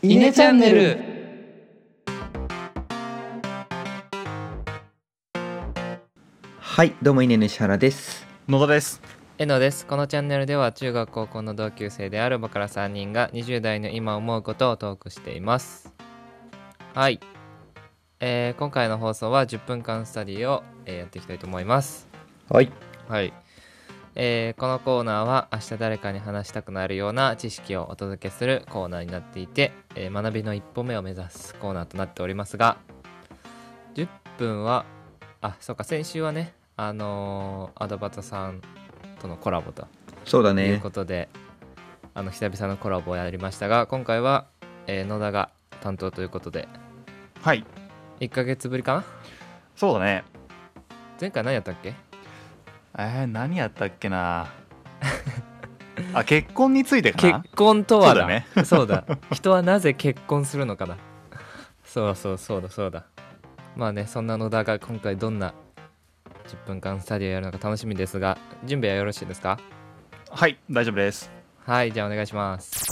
イネチャンネル。はいどうも稲の石原です。野田です。えのです。このチャンネルでは中学高校の同級生である僕ら3人が20代の今思うことをトークしています。はい、えー今回の放送は10分間スタディを、えーやっていきたいと思います。はい。はい、えーこのコーナーは明日誰かに話したくなるような知識をお届けするコーナーになっていて、えー学びの一歩目を目指すコーナーとなっておりますが10分はあそうか先週はねあのーアドバタさんとのコラボというそうだね。ことで、あの久々のコラボをやりましたが今回は、えー野田が担当ということではい。1ヶ月ぶりかな？そうだね。前回何やったっけ？えー、何やったっけな？あ結婚についてかな？結婚とはだ。ね。そうだ。人はなぜ結婚するのかだ。そうそうそうだそうだ。まあねそんな野田が今回どんな10分間スタディをやるのか楽しみですが準備はよろしいですか？はい大丈夫です。はいじゃあお願いします。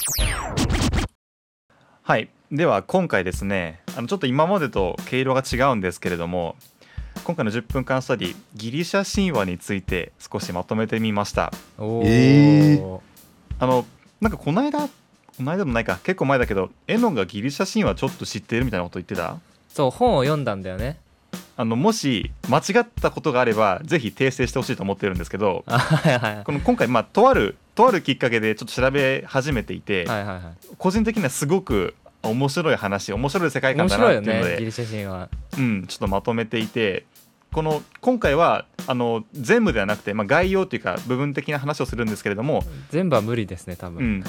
はいでは今回ですねあのちょっと今までと毛色が違うんですけれども今回の10分間スタディギリシャ神話について少しまとめてみました。おー、えあのなんかこの間この間でもないか結構前だけどエノンがギリシャ神話ちょっと知ってるみたいなこと言ってた？そう本を読んだんだよね。あのもし間違ったことがあればぜひ訂正してほしいと思ってるんですけどあ はいはいはい。この今回まあとあるとあるきっかけでちょっと調べ始めていて、はいはいはい。個人的にはすごく面白い話面白い世界観面だなっていうのでねギリシャ神話。うん、ちょっとまとめていてこの今回はあの全部ではなくて、まあ、概要というか部分的な話をするんですけれども、全部は無理ですね多分、うん、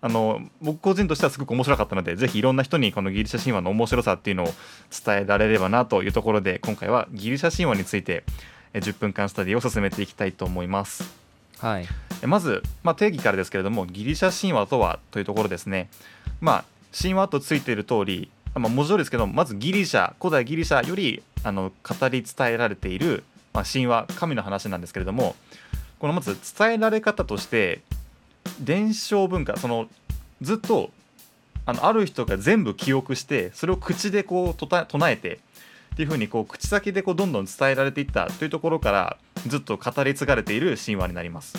あの僕個人としてはすごく面白かったのでぜひいろんな人にこのギリシャ神話の面白さっていうのを伝えられればなというところで今回はギリシャ神話についてえ10分間スタディを進めていきたいと思います。はいえまず、まあ、定義からですけれどもギリシャ神話とはというところですね。まあ神話とついている通り、あまあ、文字通りですけどまずギリシャ古代ギリシャよりあの語り伝えられている、まあ、神話神の話なんですけれどもこのまず伝えられ方として伝承文化そのずっとあのある人が全部記憶してそれを口でこう唱えてっていう風にこう口先でこうどんどん伝えられていったというところからずっと語り継がれている神話になります。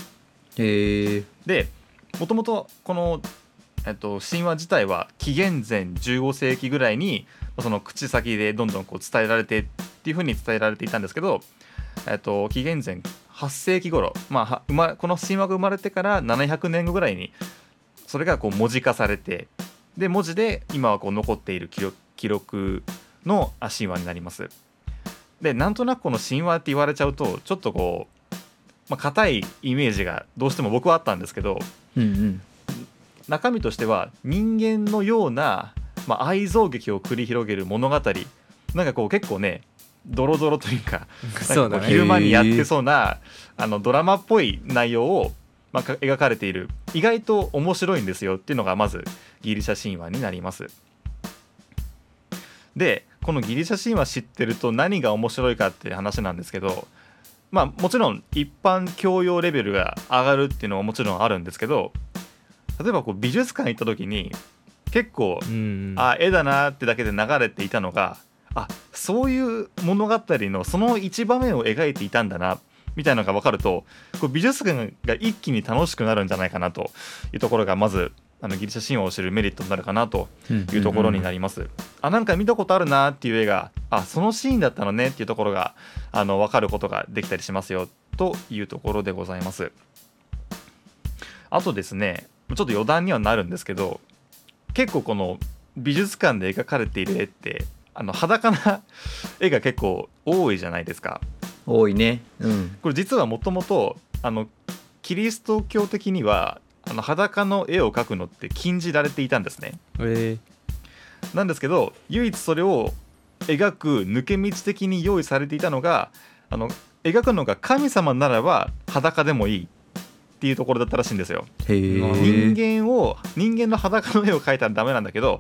へえでもともとこの、えっと、神話自体は紀元前15世紀ぐらいにその口先でどんどんこう伝えられてっていう風に伝えられていたんですけど、えっと、紀元前8世紀頃、まあまこの神話が生まれてから700年後ぐらいにそれがこう文字化されてで文字で今はこう残っている記録の神話になります。でなんとなくこの神話って言われちゃうとちょっとこうまあ、硬いイメージがどうしても僕はあったんですけどうんうん中身としては人間のような、まあ、愛憎劇を繰り広げる物語。なんかこう結構ねドロドロというか 昼間にやってそうなあのドラマっぽい内容を、まあ、か描かれている。意外と面白いんですよっていうのがまずギリシャ神話になります。でこのギリシャ神話知ってると何が面白いかって話なんですけどまあもちろん一般教養レベルが上がるっていうのはもちろんあるんですけど例えばこう美術館行った時に結構うんあ絵だなってだけで流れていたのがあそういう物語のその一場面を描いていたんだなみたいなのが分かるとこう美術館が一気に楽しくなるんじゃないかなというところがまずあのギリシャ神話を知るメリットになるかなというところになります。あなんか見たことあるなっていう絵があそのシーンだったのねっていうところがあの分かることができたりしますよというところでございます。あとですねちょっと余談にはなるんですけど結構この美術館で描かれている絵ってあの裸な 絵が結構多いじゃないですか。多いねうんこれ実はもともとあのキリスト教的にはあの裸の絵を描くのって禁じられていたんですね。えなんですけど唯一それを描く抜け道的に用意されていたのがあの描くのが神様ならば裸でもいいっていうところだったらしいんですよ。人間を人間の裸の絵を描いたらダメなんだけど、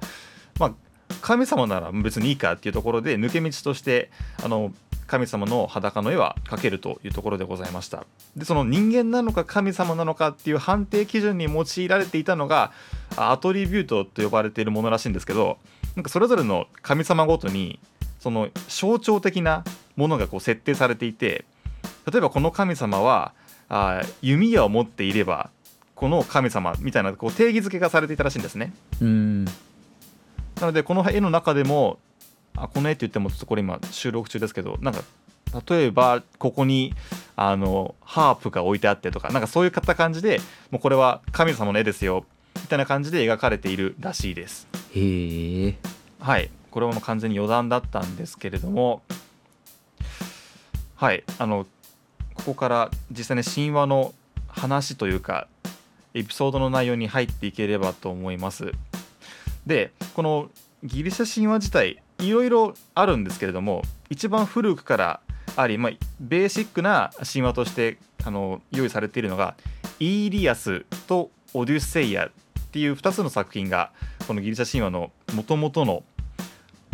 まあ、神様なら別にいいかっていうところで抜け道としてあの神様の裸の絵は描けるというところでございましたでその人間なのか神様なのかっていう判定基準に用いられていたのがあアトリビュートと呼ばれているものらしいんですけどなんかそれぞれの神様ごとにその象徴的なものがこう設定されていて例えばこの神様はあ弓矢を持っていればこの神様みたいなこう定義づけがされていたらしいんですね。うん。なのでこの絵の中でもあこの絵って言ってもちょっとこれ今収録中ですけどなんか例えばここにあのハープが置いてあってとかなんかそういった感じでもうこれは神様の絵ですよみたいな感じで描かれているらしいです。へえ。はい。これはもう完全に余談だったんですけれども。はい。あのここから実際に神話の話というかエピソードの内容に入っていければと思います。でこのギリシャ神話自体いろいろあるんですけれども一番古くからあり、まあ、ベーシックな神話としてあの用意されているのがイーリアスとオデュッセイアっていう2つの作品がこのギリシャ神話のもともとの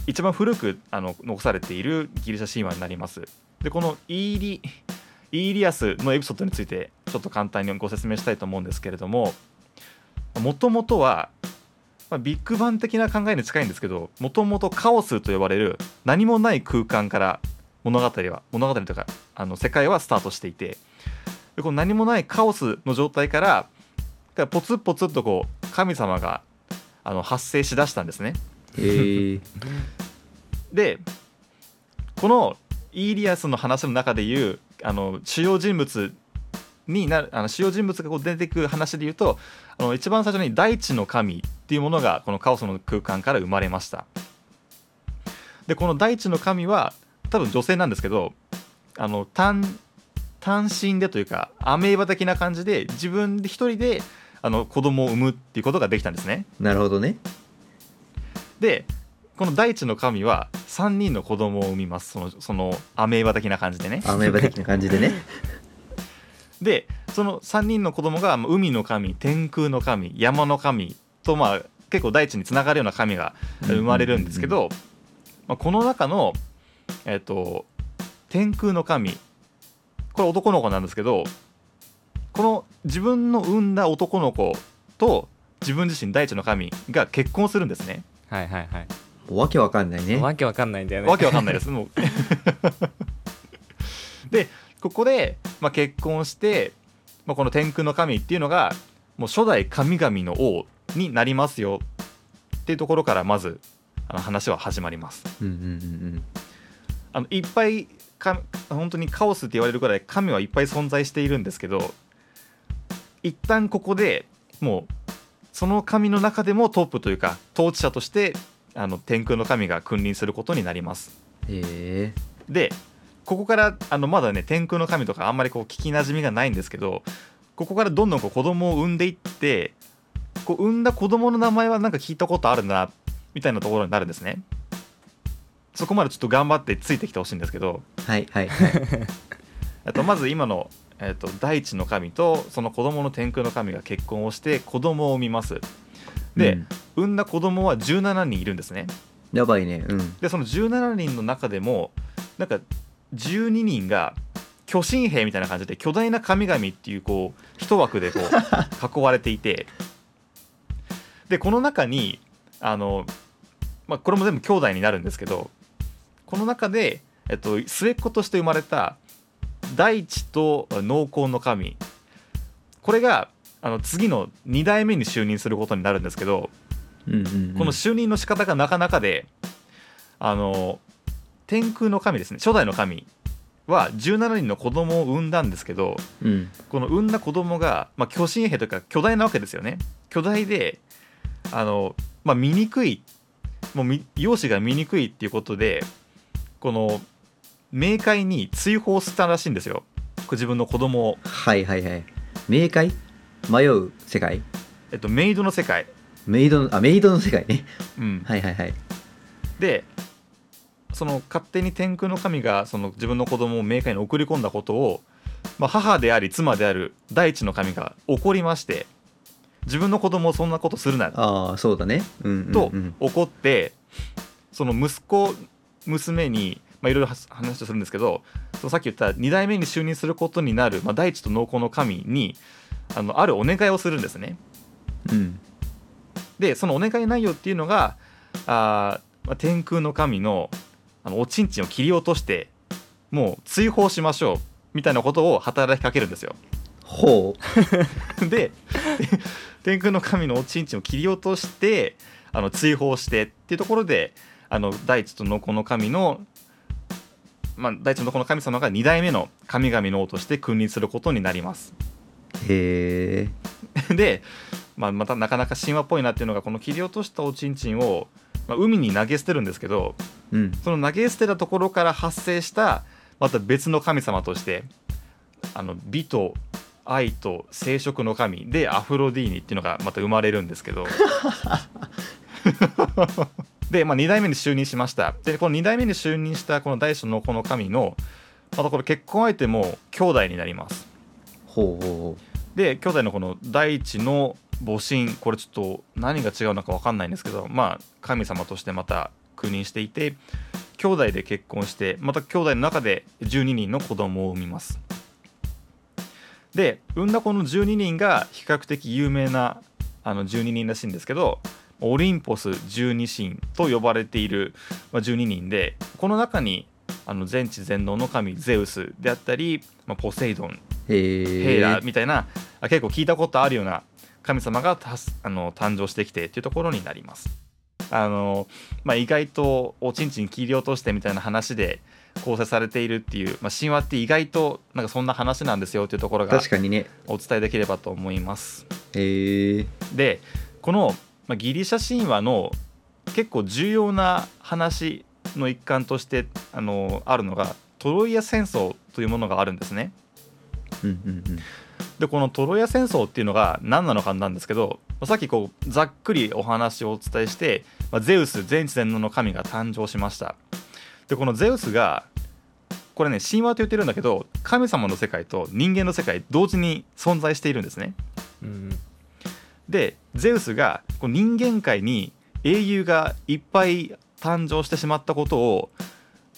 一番古くあの残されているギリシャ神話になります。でこのイーリイーリアスのエピソードについてちょっと簡単にご説明したいと思うんですけれどももともとは、まあ、ビッグバン的な考えに近いんですけどもともとカオスと呼ばれる何もない空間から物語は物語というかあの世界はスタートしていてでこの何もないカオスの状態からポツポツっとこう神様があの発生しだしたんですね。へえ でこのイーリアスの話の中でいうあの主要人物になるあの主要人物がこう出てくる話で言うとあの一番最初に大地の神っていうものがこのカオスの空間から生まれました。でこの大地の神は多分女性なんですけどあの単単身でというかアメーバ的な感じで自分で一人であの子供を産むっていうことができたんですね。なるほどね。でこの大地の神は3人の子供を産みます。そのそのアメーバ的な感じでね。アメーバ的な感じでね。でその3人の子供がまあ海の神天空の神山の神とまあ結構大地につながるような神が生まれるんですけど、まあ、この中の、えっと天空の神。これ男の子なんですけどこの自分の産んだ男の子と自分自身大地の神が結婚するんですね。はいはいはいわけわかんないね。わけわかんないんだよね。わけわかんないです。もう。でここで、まあ、結婚して、まあ、この天空の神っていうのがもう初代神々の王になりますよ。っていうところからまずあの話は始まります。うんうんうん。あのいっぱいか本当にカオスって言われるくらい神はいっぱい存在しているんですけど一旦ここでもうその神の中でもトップというか統治者としてあの天空の神が君臨することになります。うんへえ。でここからあのまだね天空の神とかあんまりこう聞きなじみがないんですけどここからどんどんこう子供を産んでいってこう産んだ子供の名前はなんか聞いたことあるなみたいなところになるんですね。そこまでちょっと頑張ってついてきてほしいんですけど。はいはいはい。えっとまず今の、えっと、大地の神とその子供の天空の神が結婚をして子供を産みますで、うん。産んだ子供は17人いるんですね。やばいね。うん。でその17人の中でもなんか12人が巨神兵みたいな感じで巨大な神々っていうこう一枠でこう 囲われていて。でこの中にあの、まあ、これも全部兄弟になるんですけどこの中で、えっと、末っ子として生まれた大地と農耕の神。これがあの次の2代目に就任することになるんですけど、うんうんうん。この就任の仕方がなかなかであの天空の神ですね。初代の神は17人の子供を産んだんですけどうん。この産んだ子供がまあ、巨神兵というか巨大なわけですよね。巨大であの、まあ、醜いもうみ容姿が醜いっていうことでこの冥界に追放したらしいんですよ。自分の子供を、はいはいはい。冥界？迷う世界？えっと、メイドの世界、メイドのあメイドの世界ね。うん、はいはいはい。でその勝手に天空の神がその自分の子供を冥界に送り込んだことを、まあ、母であり妻である大地の神が怒りまして自分の子供をそんなことするなああそうだね。うんうんとうん。怒ってその息子娘にまあいろいろは話をするんですけどそのさっき言った2代目に就任することになる、まあ、大地と農耕の神にあのあるお願いをするんですね。うんでそのお願い内容っていうのがあ天空の神のあのおちんちんを切り落としてもう追放しましょうみたいなことを働きかけるんですよ。ほ でで 天空の神のおちんちんを切り落としてあの追放してっていうところであの大地とのこの神の、まあ、大地とのこの神様が2代目の神々の王として君臨することになります。うへえ で、まあ、またなかなか神話っぽいなっていうのがこの切り落としたおちんちんを、まあ、海に投げ捨てるんですけどうん。その投げ捨てたところから発生したまた別の神様としてあの美と愛と生殖の神でアフロディーニっていうのがまた生まれるんですけど。で、まあ、2代目に就任しました。でこの2代目に就任したこの大小のこの神のまたこれ結婚相手も兄弟になります。ほうほで兄弟のこの大地の母神これちょっと何が違うのか分かんないんですけどまあ神様としてまた君臨していて兄弟で結婚してまた兄弟の中で12人の子供を産みます。で産んだこの12人が比較的有名なあの12人らしいんですけどオリンポス12神と呼ばれている12人でこの中にあの全知全能の神ゼウスであったり、まあ、ポセイドンヘイラみたいなあ結構聞いたことあるような神様がたすあの誕生してきてっていうところになります。あのまあ、意外とおちんちん切り落としてみたいな話で構成されているっていう、まあ、神話って意外となんかそんな話なんですよっていうところが確かにねお伝えできればと思います。へえでこの、まあ、ギリシャ神話の結構重要な話の一環としてあのあるのがトロイア戦争というものがあるんですね。うんうんうんでこのトロイア戦争っていうのが何なのかなんですけどまあさっきこうざっくりお話をお伝えして、まあゼウス全知全能の神が誕生しました。でこのゼウスがこれね神話と言ってるんだけど神様の世界と人間の世界同時に存在しているんですね。うん。でゼウスがこう人間界に英雄がいっぱい誕生してしまったことを、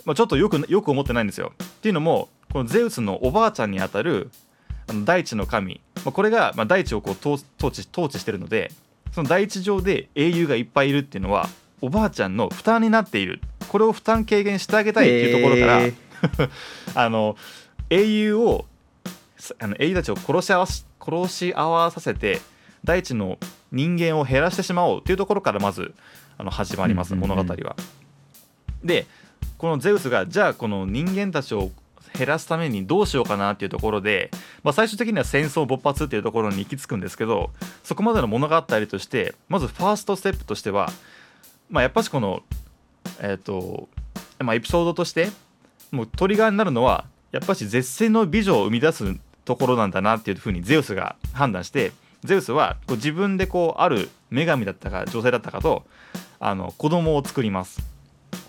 まあ、ちょっとよくよく思ってないんですよ。っていうのもこのゼウスのおばあちゃんにあたるあの大地の神、まあ、これがまあ大地をこう統統治統治してるのでその大地上で英雄がいっぱいいるっていうのはおばあちゃんの負担になっている。これを負担軽減してあげたいっていうところから、へ ーあの英雄をさあの英雄たちを殺し合わし殺し合わさせて大地の人間を減らしてしまおうっていうところからまずあの始まります、物語は。でこのゼウスがじゃあこの人間たちを減らすためにどうしようかなっていうところで、まあ、最終的には戦争勃発っていうところに行き着くんですけどそこまでの物語としてまずファーストステップとしては、まあ、やっぱしこのえっ、と、まあ、エピソードとしてもうトリガーになるのはやっぱし絶世の美女を生み出すところなんだなっていうふうにゼウスが判断してゼウスはこう自分でこうある女神だったか女性だったかとあの子供を作ります。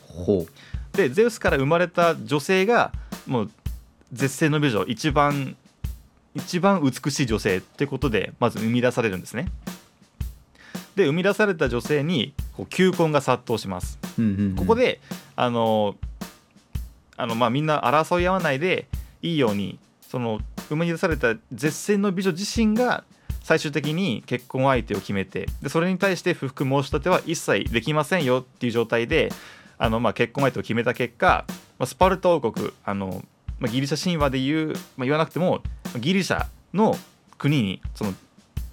ほでゼウスから生まれた女性がもう絶世の美女一番一番美しい女性ってことでまず生み出されるんですね。で生み出された女性にこう求婚が殺到します。ここであのあのまあみんな争い合わないでいいようにその生み出された絶世の美女自身が最終的に結婚相手を決めてでそれに対して不服申し立ては一切できませんよっていう状態であのまあ結婚相手を決めた結果、まあ、スパルタ王国あの、まあ、ギリシャ神話で言う、まあ、言わなくてもギリシャの国にその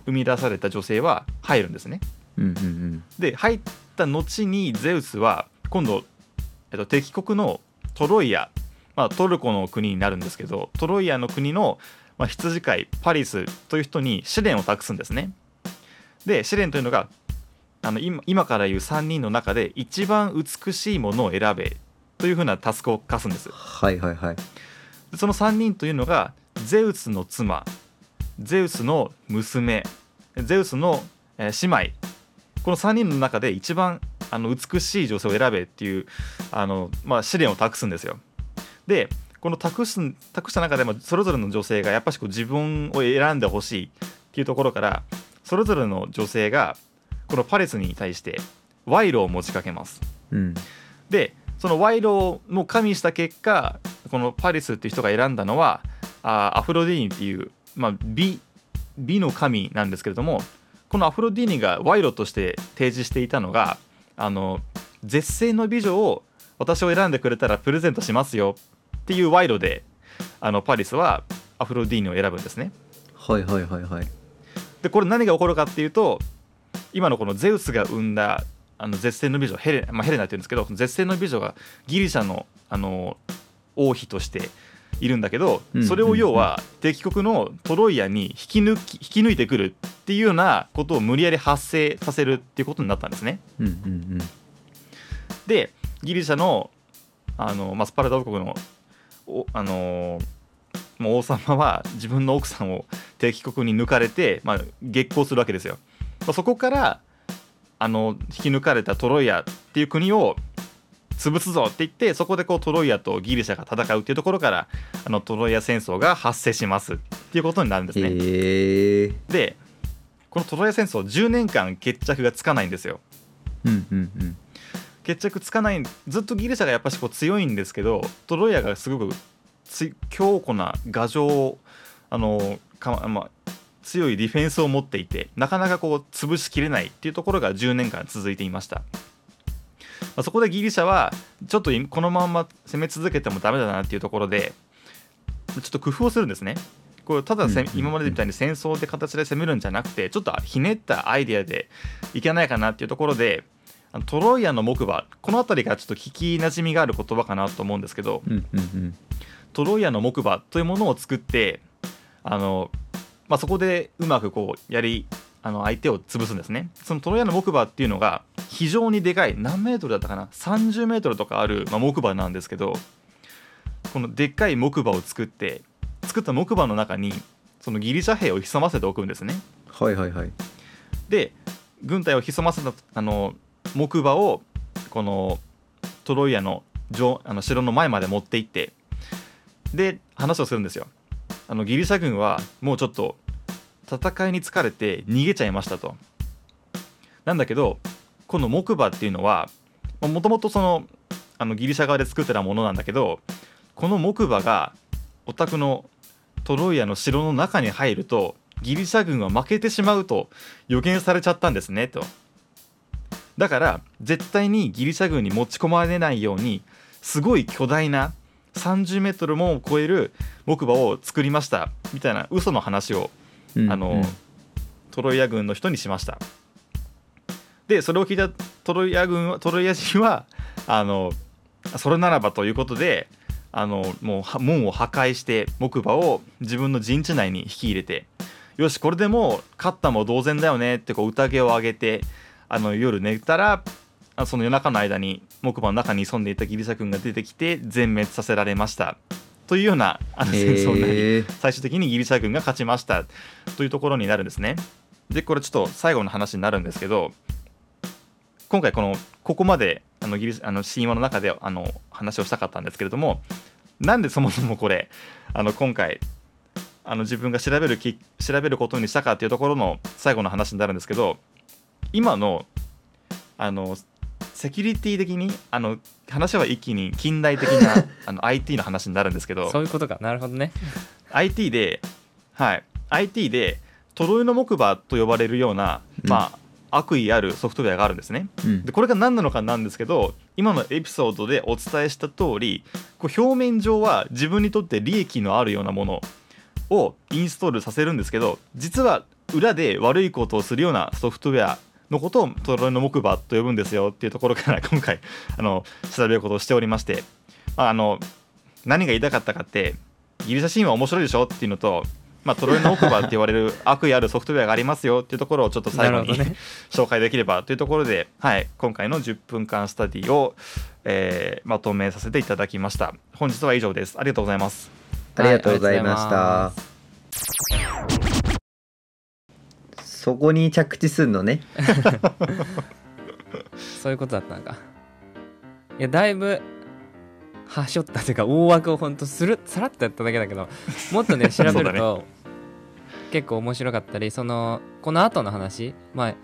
生み出された女性は入るんですね。うんうんうんで入った後にゼウスは今度、えっと、敵国のトロイア、まあ、トルコの国になるんですけどトロイアの国の、まあ、羊飼いパリスという人に試練を託すんですね。で試練というのがあの今今から言う3人の中で一番美しいものを選べというふうなタスクを課すんです。はいはいはいでその3人というのがゼウスの妻ゼウスの娘ゼウスの、えー姉妹この3人の中で一番あの美しい女性を選べっていうあの、まあ、試練を託すんですよ。でこの託す託した中でもそれぞれの女性がやっぱしこう自分を選んでほしいっていうところからそれぞれの女性がこのパレスに対して賄賂を持ちかけます。うんでその賄賂も加味した結果このパリスっていう人が選んだのはあアフロディーニっていう、まあ、美美の神なんですけれどもこのアフロディーニが賄賂として提示していたのがあの絶世の美女を私を選んでくれたらプレゼントしますよっていう賄賂であのパリスはアフロディーニを選ぶんですね。はいはいはいはいでこれ何が起こるかっていうと今のこのゼウスが生んだあの絶世の美女ヘレ,、まあ、ヘレナって言うんですけど絶世の美女がギリシャのあの王妃としているんだけど、うんそれを要は敵国のトロイアに引き抜き引き抜いてくるっていうようなことを無理やり発生させるっていうことになったんですね。うんうんでギリシャのあの、まあ、スパルタ王国のおあのもう王様は自分の奥さんを敵国に抜かれて、まあ、激行するわけですよ。まあそこからあの引き抜かれたトロイアっていう国を潰すぞって言ってそこでこうトロイアとギリシャが戦うっていうところからあのトロイア戦争が発生しますっていうことになるんですね。でこのトロイア戦争10年間決着がつかないんですよ。うんうんうん決着つかないずっとギリシャがやっぱしこう強いんですけどトロイアがすごくつ強固な牙城をあのか、まあ、強いディフェンスを持っていてなかなかこう潰しきれないっていうところが10年間続いていました、まあ、そこでギリシャはちょっといこのまま攻め続けてもダメだなっていうところでちょっと工夫をするんですね。これただ今までみたいに戦争で形で攻めるんじゃなくてちょっとひねったアイデアでいけないかなっていうところでトロイアの木馬この辺りがちょっと聞きなじみがある言葉かなと思うんですけどトロイアの木馬というものを作ってあの、まあ、そこでうまくこうやりあの相手を潰すんですね。そのトロイアの木馬っていうのが非常にでかい何メートルだったかな？30メートルとかある、まあ、木馬なんですけどこのでっかい木馬を作って作った木馬の中にそのギリシャ兵を潜ませておくんですね。はいはいはい。で軍隊を潜ませたあの木馬をこのトロイアの城あの城の前まで持って行ってで話をするんですよ。あのギリシャ軍はもうちょっと戦いに疲れて逃げちゃいましたと。なんだけどこの木馬っていうのはもともとそのあのギリシャ側で作ってたものなんだけどこの木馬がお宅のトロイアの城の中に入るとギリシャ軍は負けてしまうと予言されちゃったんですねと。だから絶対にギリシャ軍に持ち込まれないようにすごい巨大な30メートルも超える木馬を作りましたみたいな嘘の話をうんあのトロイア軍の人にしました。でそれを聞いたトロイア軍はトロイア人はあのそれならばということであのもうは門を破壊して木馬を自分の陣地内に引き入れてよしこれでもう勝ったも同然だよねってこう宴を上げてあの夜寝たらあその夜中の間に木馬の中に潜んでいたギリシャ軍が出てきて全滅させられましたというようなあの戦争になり最終的にギリシャ軍が勝ちましたというところになるんですね。でこれちょっと最後の話になるんですけど今回このここまであのギリあの神話の中であの話をしたかったんですけれどもなんでそもそもこれあの今回あの自分が調べるき調べることにしたかっていうところの最後の話になるんですけど今のあのセキュリティ的にあの話は一気に近代的な あの IT の話になるんですけどそういうことか。なるほどね。IT で、はい、IT でトロイの木馬と呼ばれるような、うん。まあ、悪意あるソフトウェアがあるんですね。うん。でこれが何なのかなんですけど今のエピソードでお伝えした通りこう表面上は自分にとって利益のあるようなものをインストールさせるんですけど実は裏で悪いことをするようなソフトウェアのことをトロイの木馬と呼ぶんですよっていうところから今回あの調べることをしておりまして、まあ、あの何が言いたかったかってギリシャ神話面白いでしょ？っていうのと、まあ、トロイの木馬って言われる悪意あるソフトウェアがありますよっていうところをちょっと最後に、ね。紹介できればというところで、はい、今回の10分間スタディを、えーまとめさせていただきました。本日は以上です。ありがとうございます。ありがとうございました、はいそこに着地すんのね。そういうことだったのか。いやだいぶはしょったというか大枠をほんとするさらっとやっただけだけどもっとね調べると、結構面白かったりそのこの後の話まあ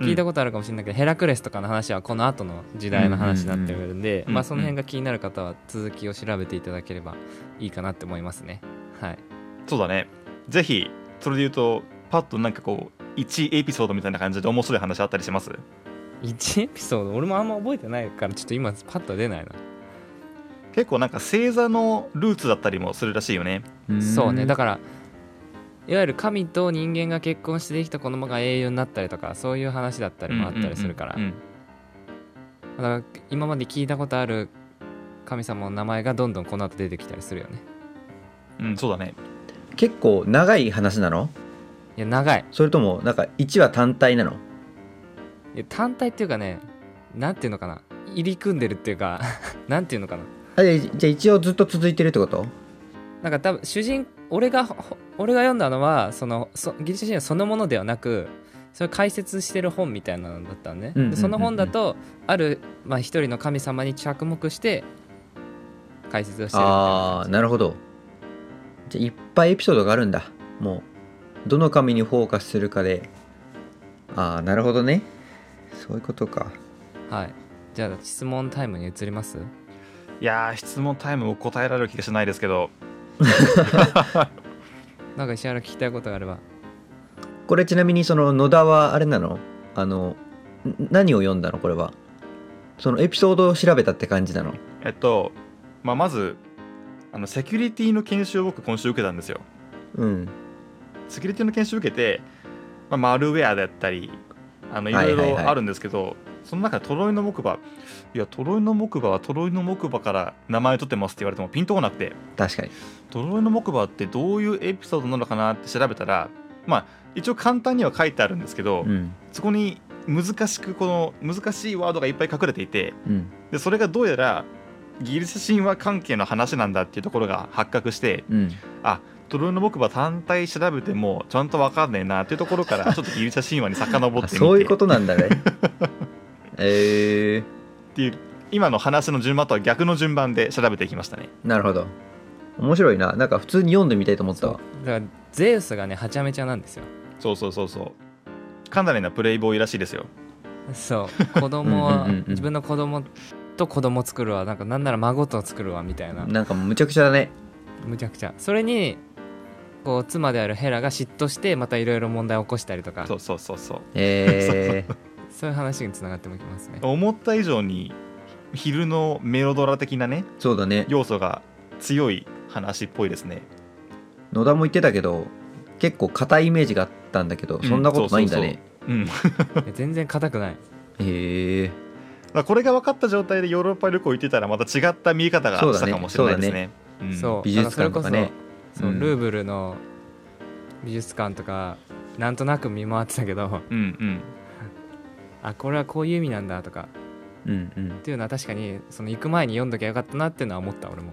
聞いたことあるかもしれないけど、ヘラクレスとかの話はこの後の時代の話になってるんで、うん。まあその辺が気になる方は続きを調べていただければいいかなって思いますね。はい。そうだね。ぜひそれで言うとパッとなんかこう1エピソードみたいな感じで面白い話あったりします？1エピソード？俺もあんま覚えてないからちょっと今パッとは出ないな。結構なんか星座のルーツだったりもするらしいよね。そうね。だかからいわゆる神と人間が結婚してできた子供が英雄になったりとかそういう話だったりもあったりするから。だから今まで聞いたことある神様の名前がどんどんこの後出てきたりするよね。うん、うんそうだね。結構長い話なの？いや長い。それともなんか1話単体なの？いや単体っていうかねなんていうのかな。入り組んでるっていうか なんていうのかな。あでじゃあ一応ずっと続いてるってこと？なんか多分主人俺がほ俺が読んだのはそのそギリシャ神話そのものではなくそれ解説してる本みたいなのだったのね、うんうんうんうんでその本だとある、まあ、一人の神様に着目して解説をしてるああなるほど。じゃあいっぱいエピソードがあるんだ。もうどの神にフォーカスするかで。ああなるほどね。そういうことか。はい。じゃあ質問タイムに移ります？いやー質問タイムを答えられる気がしないですけど。なんか石原聞きたいことがあれば。これちなみにその野田はあれなの？あのん何を読んだの？これは。そのエピソードを調べたって感じなの？えっと、まあ、まずあのセキュリティの研修を僕今週受けたんですよ。うんセキュリティの研修を受けて、まあ、マルウェアだったりあのいろいろあるんですけど、その中でトロイの木馬いやトロイの木馬はトロイの木馬から名前取ってますって言われてもピンとこなくて。確かに。トロイの木馬ってどういうエピソードなのかなって調べたらまあ一応簡単には書いてあるんですけど、うん。そこに難しくこの難しいワードがいっぱい隠れていてうん。でそれがどうやらギリシャ神話関係の話なんだっていうところが発覚してうん。あトロイの木馬単体調べてもちゃんと分かんねえなっていうところからちょっとギリシャ神話に遡ってみて。あそういうことなんだね。えっていう今の話の順番とは逆の順番で調べていきましたね。ー、なるほど。面白いな。なんか普通に読んでみたいと思った。わだからゼウスがねはちゃめちゃなんですよ。そうそうそう。そう。かなりなプレイボーイらしいですよ。そう。子供は自分の子供と子供作るわ。なんかなんなら孫と作るわみたいな。なんかむちゃくちゃだね。むちゃくちゃ。それにこう妻であるヘラが嫉妬してまたいろいろ問題を起こしたりとか。そうそうそうそう。えー、そう。いう話につながってもきますね。思った以上に昼のメロドラ的なねそうだね。要素が強い話っぽいですね。野田も言ってたけど結構硬いイメージがあったんだけど、そんなことないんだね。うん。全然硬くない。へえまあこれが分かった状態でヨーロッパ旅行行ってたらまた違った見え方がしたかもしれないですね。うん。そう。美術館とかねそルーブルの美術館とかなんとなく見回ってたけどうんうん。あこれはこういう意味なんだとかうんうん。っていうのは確かにその行く前に読んどきゃよかったなっていうのは思った俺も。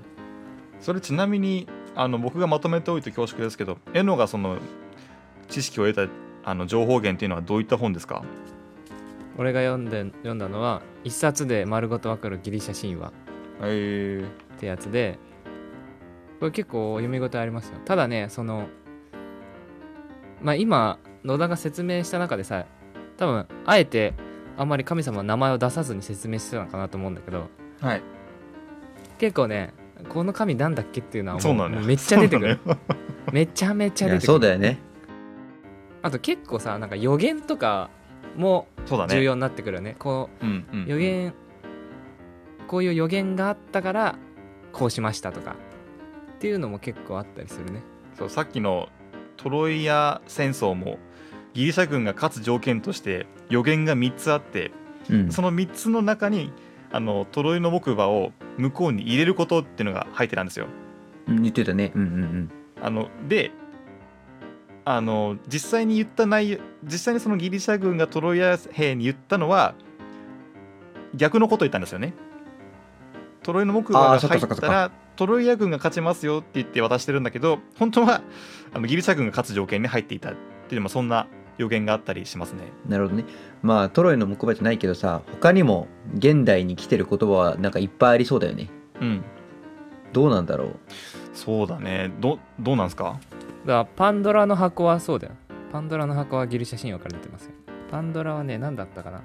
それちなみにあの僕がまとめておいて恐縮ですけどエノがその知識を得たあの情報源っていうのはどういった本ですか？俺が読んで読んだのは一冊で丸ごとわかるギリシャ神話ってやつでこれ結構読み応えありますよ。ただねそのまあ今野田が説明した中でさ多分あえてあんまり神様の名前を出さずに説明してたのかなと思うんだけどはい。結構ねこの神なんだっけっていうのはそうなのよ。もうもうめっちゃ出てくる。そうなのよ。めちゃめちゃいや出てくる。そうだよね。あと結構さなんか予言とかもそうだね。重要になってくるよね。こうんうんう予言こういう予言があったからこうしましたとかっていうのも結構あったりするね。そうさっきのトロイア戦争もギリシャ軍が勝つ条件として予言が3つあってうん。その3つの中にあのトロイの木馬を向こうに入れることっていうのが入ってたんですよ。うん言ってたね。うんうんあのであの実際に言った内容実際にそのギリシャ軍がトロイア兵に言ったのは逆のことを言ったんですよね。トロイの木馬あが入ったらトロイア軍が勝ちますよって言って渡してるんだけど本当はあのギリシャ軍が勝つ条件に入っていたっていうまあそんな予言があったりしますね。うんなるほどね。まあトロイの木馬じゃないけどさ他にも現代に来てる言葉はなんかいっぱいありそうだよね。うん、どうなんだろう？そうだね。どどうなんですか？だからパンドラの箱はそうだよ。パンドラの箱はギリシャ神話から出てますよ。パンドラはね何だったかな？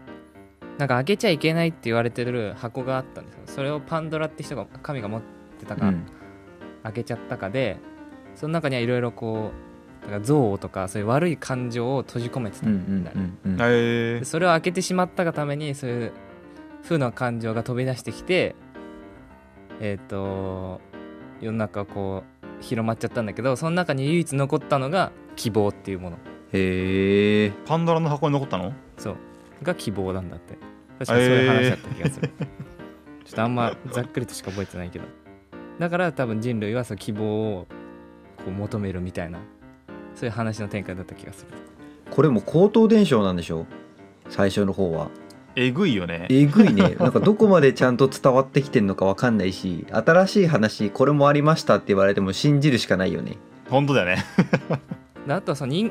なんか開けちゃいけないって言われてる箱があったんですよ。それをパンドラって人が神が持ってたか、うん。開けちゃったかでその中にはいろいろこうだから憎悪とかそういう悪い感情を閉じ込めてたうんんだよね、それを開けてしまったがためにそういう負の感情が飛び出してきてえっ、と世の中こう広まっちゃったんだけどその中に唯一残ったのが希望っていうもの。へえパンドラの箱に残ったの？そう。が希望なんだって。確かにそういう話だった気がする、ちょっとあんまざっくりとしか覚えてないけどだから多分人類はその希望をこう求めるみたいなそういう話の展開だった気がする。これも口頭伝承なんでしょ？最初の方は。えぐいよね。えぐいね。なんかどこまでちゃんと伝わってきてんのかわかんないし新しい話これもありましたって言われても信じるしかないよね。本当だよね。であとはその人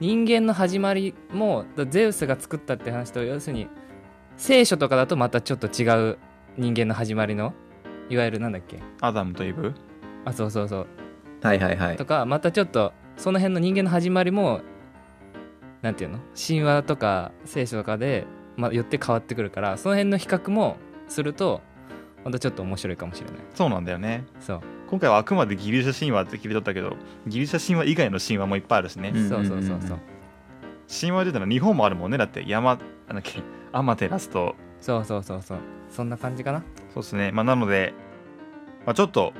人間の始まりもだゼウスが作ったって話と要するに聖書とかだとまたちょっと違う人間の始まりのいわゆるなんだっけ？アダムとイブ？あそうそうそう。はいはいはい。とかまたちょっとその辺の人間の始まりもなんていうの？神話とか聖書とかで、まあ、よって変わってくるからその辺の比較もするとまたちょっと面白いかもしれない。そうなんだよね。そう。今回はあくまでギリシャ神話って切り取ったけどギリシャ神話以外の神話もいっぱいあるしね、うんそうそうそうそう。神話で言ったら日本もあるもんね。だって山なんだっけ？アマテラスとそうそうそうそう。そんな感じかなそうですね。まあなので、まあ、ちょっと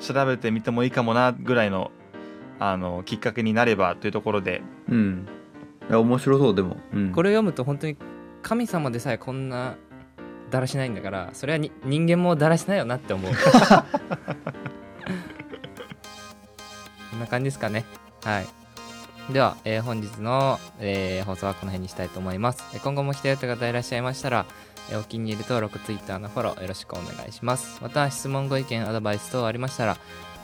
調べてみてもいいかもなぐらいのあのきっかけになればというところで。うん。いや面白そうでも、うん、これを読むと本当に神様でさえこんなだらしないんだからそれはに人間もだらしないよなって思う。こんな感じですかね。はい。では、えー本日の、えー放送はこの辺にしたいと思います。えー今後も来たよという方いらっしゃいましたらえーお気に入り登録 Twitter のフォローよろしくお願いしますまた質問ご意見アドバイス等ありましたら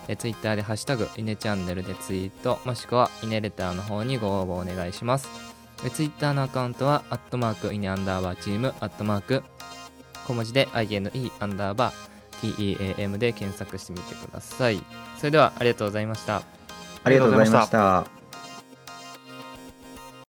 え Twitter で「ハッシュタグイネチャンネル」でツイートもしくはイネレターの方にご応募お願いしますえ Twitter のアカウントは、アットマーク、イネアンダーバーチーム、アットマーク、小文字で INE アンダーバー TEAM で検索してみてください。それでは、ありがとうございました。ありがとうございました